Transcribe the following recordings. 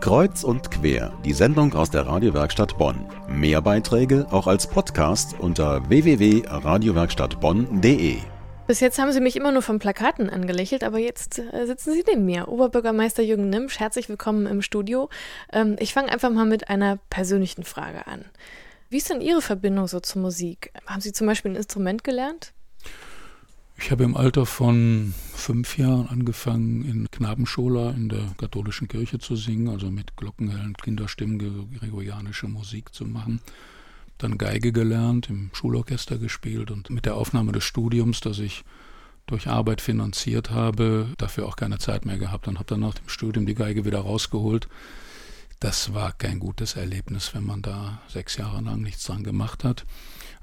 Kreuz und quer, die Sendung aus der Radiowerkstatt Bonn. Mehr Beiträge auch als Podcast unter www.radiowerkstattbonn.de. Bis jetzt haben Sie mich immer nur von Plakaten angelächelt, aber jetzt äh, sitzen Sie neben mir. Oberbürgermeister Jürgen Nimsch, herzlich willkommen im Studio. Ähm, ich fange einfach mal mit einer persönlichen Frage an. Wie ist denn Ihre Verbindung so zur Musik? Haben Sie zum Beispiel ein Instrument gelernt? Ich habe im Alter von fünf Jahren angefangen, in Knabenschola in der katholischen Kirche zu singen, also mit glockenhellen Kinderstimmen gregorianische Musik zu machen. Dann Geige gelernt, im Schulorchester gespielt und mit der Aufnahme des Studiums, das ich durch Arbeit finanziert habe, dafür auch keine Zeit mehr gehabt und habe dann nach dem Studium die Geige wieder rausgeholt. Das war kein gutes Erlebnis, wenn man da sechs Jahre lang nichts dran gemacht hat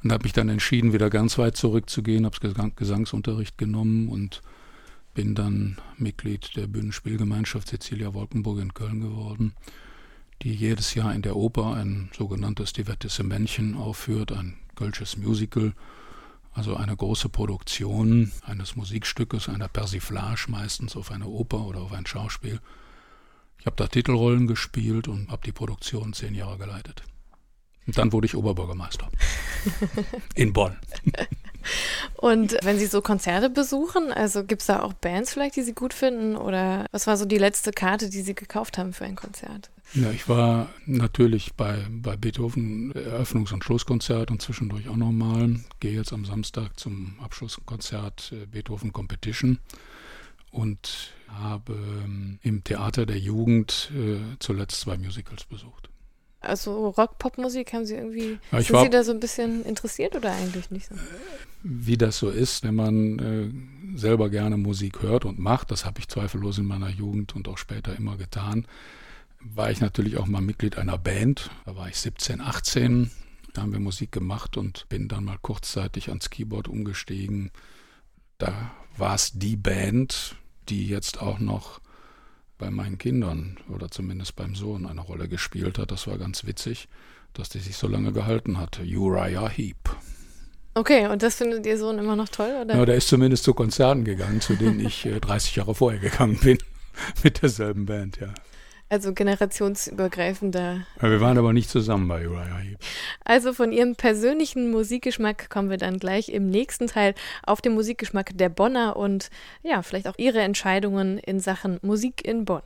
und habe mich dann entschieden, wieder ganz weit zurückzugehen, habe Gesang Gesangsunterricht genommen und bin dann Mitglied der Bühnenspielgemeinschaft Cecilia Wolkenburg in Köln geworden, die jedes Jahr in der Oper ein sogenanntes Divertissementchen aufführt, ein kölsches Musical, also eine große Produktion eines Musikstückes, einer Persiflage meistens auf eine Oper oder auf ein Schauspiel. Ich habe da Titelrollen gespielt und habe die Produktion zehn Jahre geleitet. Und dann wurde ich Oberbürgermeister. In Bonn. Und wenn Sie so Konzerte besuchen, also gibt es da auch Bands vielleicht, die Sie gut finden? Oder was war so die letzte Karte, die Sie gekauft haben für ein Konzert? Ja, ich war natürlich bei, bei Beethoven Eröffnungs- und Schlusskonzert und zwischendurch auch nochmal. Gehe jetzt am Samstag zum Abschlusskonzert äh, Beethoven Competition und habe ähm, im Theater der Jugend äh, zuletzt zwei Musicals besucht. Also Rock-Pop-Musik haben Sie irgendwie, ja, sind Sie da so ein bisschen interessiert oder eigentlich nicht so? Wie das so ist, wenn man äh, selber gerne Musik hört und macht, das habe ich zweifellos in meiner Jugend und auch später immer getan, war ich natürlich auch mal Mitglied einer Band. Da war ich 17, 18, da haben wir Musik gemacht und bin dann mal kurzzeitig ans Keyboard umgestiegen. Da war es die Band, die jetzt auch noch bei meinen Kindern oder zumindest beim Sohn eine Rolle gespielt hat. Das war ganz witzig, dass die sich so lange gehalten hat. Uriah Heep. Okay, und das findet Ihr Sohn immer noch toll? Oder? Ja, der ist zumindest zu Konzerten gegangen, zu denen ich äh, 30 Jahre vorher gegangen bin. Mit derselben Band, ja. Also generationsübergreifender. Ja, wir waren aber nicht zusammen bei Uriah Heep. Also von Ihrem persönlichen Musikgeschmack kommen wir dann gleich im nächsten Teil auf den Musikgeschmack der Bonner und ja, vielleicht auch Ihre Entscheidungen in Sachen Musik in Bonn.